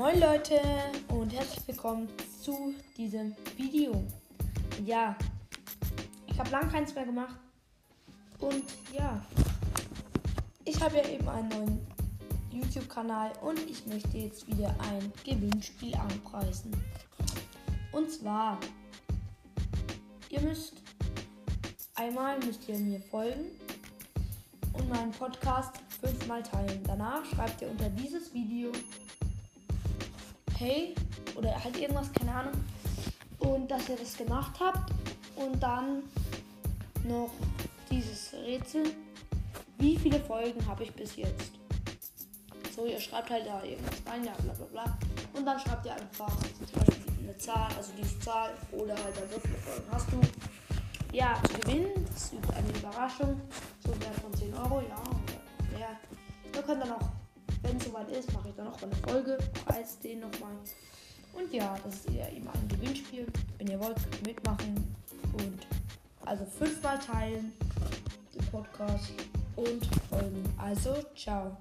Moin Leute und herzlich willkommen zu diesem Video. Ja, ich habe lange keins mehr gemacht und ja, ich habe ja eben einen neuen YouTube-Kanal und ich möchte jetzt wieder ein Gewinnspiel anpreisen. Und zwar, ihr müsst einmal müsst ihr mir folgen und meinen Podcast fünfmal teilen. Danach schreibt ihr unter dieses Video hey oder halt irgendwas, keine Ahnung. Und dass ihr das gemacht habt und dann noch dieses Rätsel. Wie viele Folgen habe ich bis jetzt? So, ihr schreibt halt da irgendwas rein, ja, bla bla bla. Und dann schreibt ihr einfach zum Beispiel eine Zahl, also diese Zahl oder halt dann so viele Folgen hast du. Ja, zu gewinnen, das ist eine Überraschung. So wert von 10 Euro, ja, mehr. Ihr könnt dann auch ist, mache ich dann noch eine Folge, preis den nochmal. Und ja, das ist eher immer ein Gewinnspiel. Wenn ihr wollt, könnt ihr mitmachen. Und also fünfmal teilen den Podcast und folgen. Also, ciao.